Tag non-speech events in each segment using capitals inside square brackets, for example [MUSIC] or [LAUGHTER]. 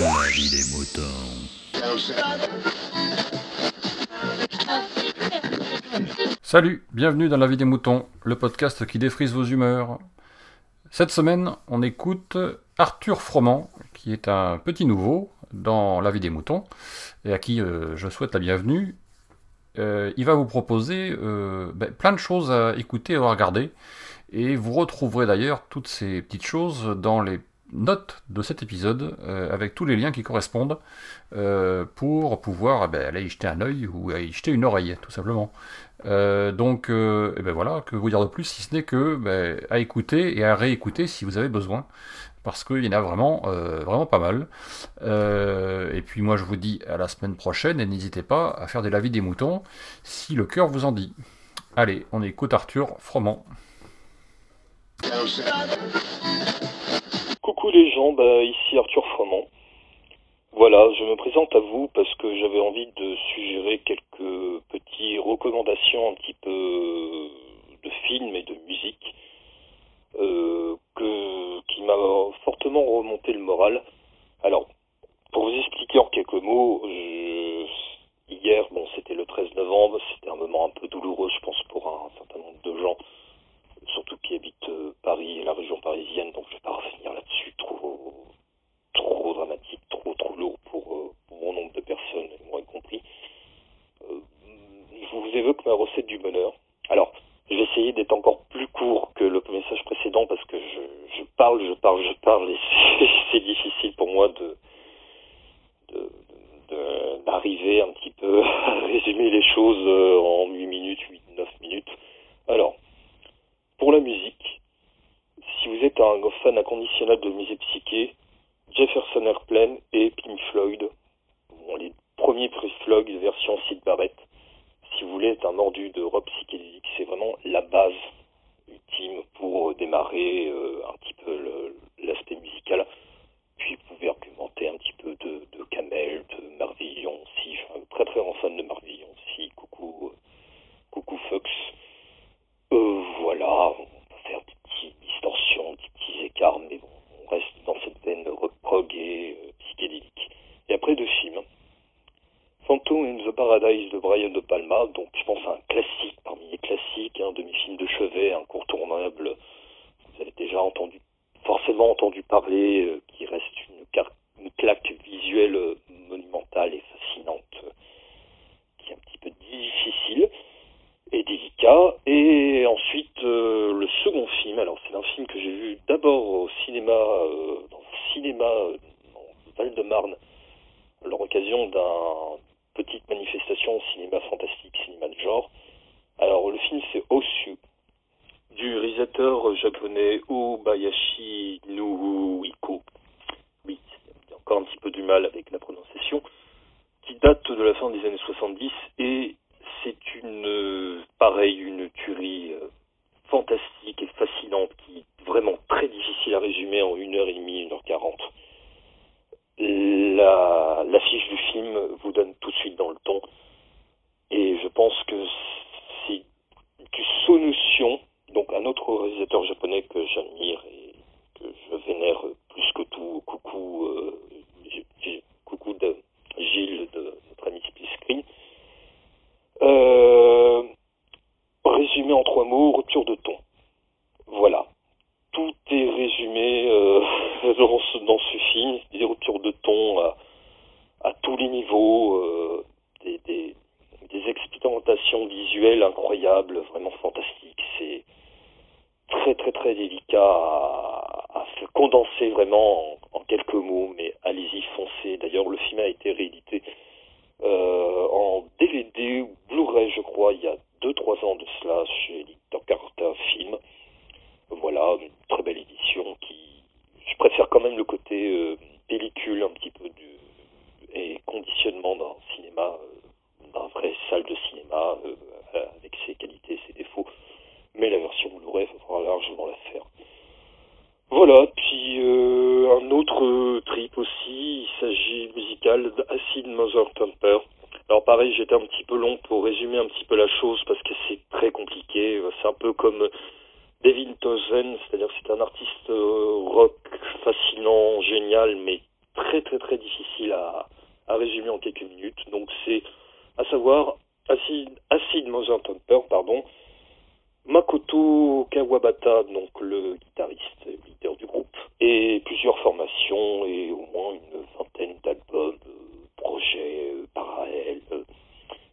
La des moutons. Salut, bienvenue dans La vie des moutons, le podcast qui défrise vos humeurs. Cette semaine, on écoute Arthur Froment, qui est un petit nouveau dans La vie des moutons, et à qui euh, je souhaite la bienvenue. Euh, il va vous proposer euh, ben, plein de choses à écouter et à regarder, et vous retrouverez d'ailleurs toutes ces petites choses dans les notes de cet épisode, euh, avec tous les liens qui correspondent, euh, pour pouvoir eh ben, aller y jeter un œil ou y jeter une oreille, tout simplement. Euh, donc, eh ben voilà, que vous dire de plus, si ce n'est que ben, à écouter et à réécouter si vous avez besoin, parce qu'il y en a vraiment, vraiment pas mal. Et puis moi, je vous dis à la semaine prochaine, et n'hésitez pas à faire des lavis des moutons, si le cœur vous en dit. Allez, on écoute Arthur Froment. Coucou les gens, bah, ici Arthur Froment. Voilà, je me présente à vous parce que j'avais envie de suggérer quelques petites recommandations un petit peu de films et de musique euh, que, qui m'a fortement remonté le moral. Alors, pour vous expliquer en quelques mots, je- hier, bon, c'était le 13 novembre, c'était un moment un peu douloureux, je pense, pour un certain nombre de gens, surtout qui habitent euh, Paris et la région parisienne, donc je vais pas revenir là-dessus, trop, trop dramatique, trop, trop lourd pour, euh, pour bon nombre de personnes, et moi y compris. Euh, je vous évoque ma recette du bonheur. Alors, je vais essayer d'être encore plus court que le message précédent parce que je, parle, je parle, je parle et [LAUGHS] c'est- difficile pour moi de d'arriver un petit peu [LAUGHS] à résumer les choses euh, en 8 minutes, 8, 9 minutes. Alors, pour la musique, si vous êtes un fan inconditionnel de musique psyché, Jefferson Airplane et Pink Floyd, les premiers Pink Floyd version Sid Barrett, un mordu de rock psychédélique, c'est vraiment la base ultime pour démarrer euh, un petit peu le- l'aspect musical. Puis vous pouvez argumenter un petit peu de, de Camel, de Marvillon aussi. Je suis un très très grand fan de Marvillon aussi. Coucou, euh, coucou Fox. Euh, voilà, on peut faire des petites distorsions, des petits écarts, mais bon, on reste dans cette veine rock prog et euh, psychédélique. Et après deux films. Phantom in the Paradise de Brian De Palma, donc je pense à un classique parmi les classiques, un demi-film de chevet incontournable. Vous avez déjà entendu, forcément entendu parler, euh, qui reste une, car- une claque visuelle euh, monumentale et fascinante, euh, qui est un petit peu difficile et délicat. Et ensuite, euh, le second film, alors c'est un film que j'ai vu d'abord au cinéma, euh, dans un cinéma euh, dans Val-de-Marne, à l'occasion d'un petite manifestation au cinéma fantastique, cinéma de genre. Alors le film c'est Osu, du réalisateur japonais Obayashi Nuhiko. Oui, encore un petit peu du mal avec la prononciation, qui date de la fin des années 70 et c'est une, pareil, une tuerie euh, fantastique et fascinante qui est vraiment très difficile à résumer en une heure et demie, une heure quarante. La, l'affiche du film vous donne tout de suite dans le ton. Et je pense que c'est du Sonotion, donc un autre réalisateur japonais que j'admire et que je vénère plus que tout. Coucou, euh, coucou de Gilles de notre ami Split Screen. Euh, résumé en trois mots, rupture de ton. Voilà. Tout est résumé euh, [LAUGHS] dans, ce, film, des ruptures de ton à, tous les niveaux, euh, des, des expérimentations visuelles incroyables, vraiment fantastiques. C'est très très très délicat à, condenser vraiment en, en quelques mots, mais allez-y, foncez. D'ailleurs, le film a été réédité euh, en DVD ou Blu-ray, je crois, il y a 2-3 ans de cela chez l'éditeur Carta Film. Voilà, une très belle édition qui... Je préfère quand même le côté euh, pellicule un petit peu du, et conditionnement d'un cinéma, euh, d'un vrai salle de cinéma, euh, avec ses qualités et ses défauts. Mais la version Blu-ray, il faudra largement la faire. Voilà, puis euh, un autre euh, trip aussi, il s'agit musical d'Acid Mother Temper. Alors pareil, j'étais un petit peu long pour résumer un petit peu la chose parce que c'est très compliqué. C'est un peu comme David Tozen, c'est-à-dire c'est un artiste euh, rock fascinant, génial, mais très très très difficile à, à résumer en quelques minutes. Donc c'est à savoir Acid, Acid Temper, pardon, Makoto Kawabata, donc le guitariste et leader du groupe, et plusieurs formations et au moins une vingtaine d'albums, euh, projets euh, parallèles, euh,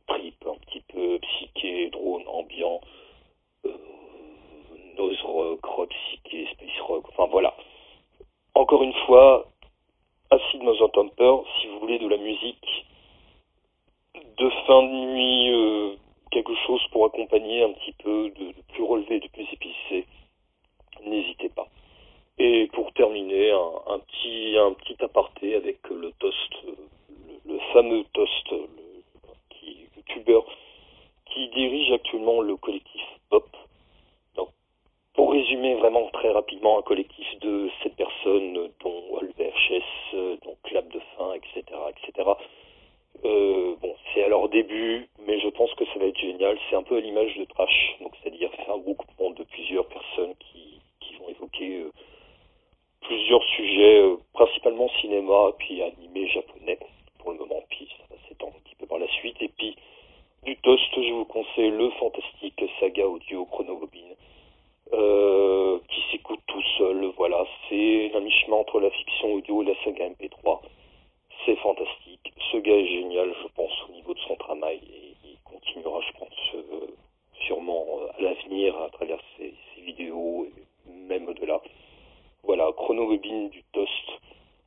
trip un petit peu psyché, drone, ambiant, nose rock, rock psyché, space rock, enfin voilà. Fois, Acid Mother Temper, si vous voulez de la musique de fin de nuit, quelque chose pour accompagner un petit peu de, plus relevé, de plus épicé, n'hésitez pas. Et pour terminer, un, petit un petit aparté avec le toast, le, fameux toast, le, qui, le qui dirige actuellement le collectif Pop. Donc, pour résumer vraiment très rapidement, un collectif de sept personnes, dont Albert Chess, dont Clap de Fin, etc., etc. Euh, bon, c'est à leur début, mais je pense que ça va être génial. C'est un peu à l'image de Trash, donc c'est-à-dire faire un regroupement de plusieurs personnes qui, qui vont évoquer euh, plusieurs sujets, euh, principalement cinéma, puis animé japonais pour le moment, puis ça va s'étendre un petit peu par la suite. Et puis du toast, je vous conseille le fantastique saga audio Chronobobine, euh, qui s'écoute tout seul. Voilà, c'est un mi-chemin entre la fiction audio et la saga MP3 c'est fantastique. Ce gars est génial, je pense, au niveau de son travail et il continuera, je pense, euh, sûrement euh, à l'avenir à travers ses, vidéos et même au-delà. Voilà, chronobobine du Toast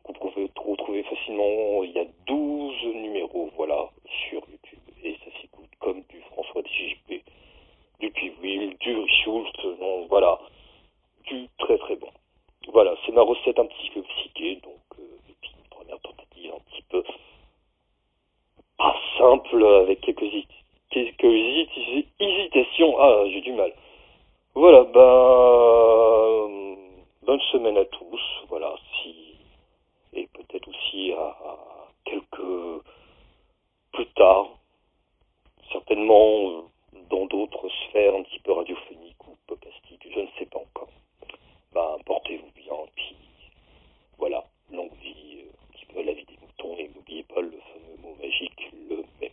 que vous pouvez retrouver facilement. Il y a 12 numéros, voilà, sur YouTube et ça s'écoute comme du François DJP, du Piwil, du Richult, donc voilà, du très très bon. Voilà, c'est recette un petit peu psyché, donc un petit peu pas simple, avec quelques, quelques hésitations. Ah, j'ai du mal. Voilà, ben, bonne semaine à tous. Voilà, si, et peut-être aussi à, quelques plus tard, certainement dans d'autres sphères un petit peu radiophoniques ou podcastiques, je ne sais pas encore. Ben, portez-vous bien, puis voilà, longue vie, euh, un petit peu la vie et n'oubliez pas le fameux mot magique, le mais.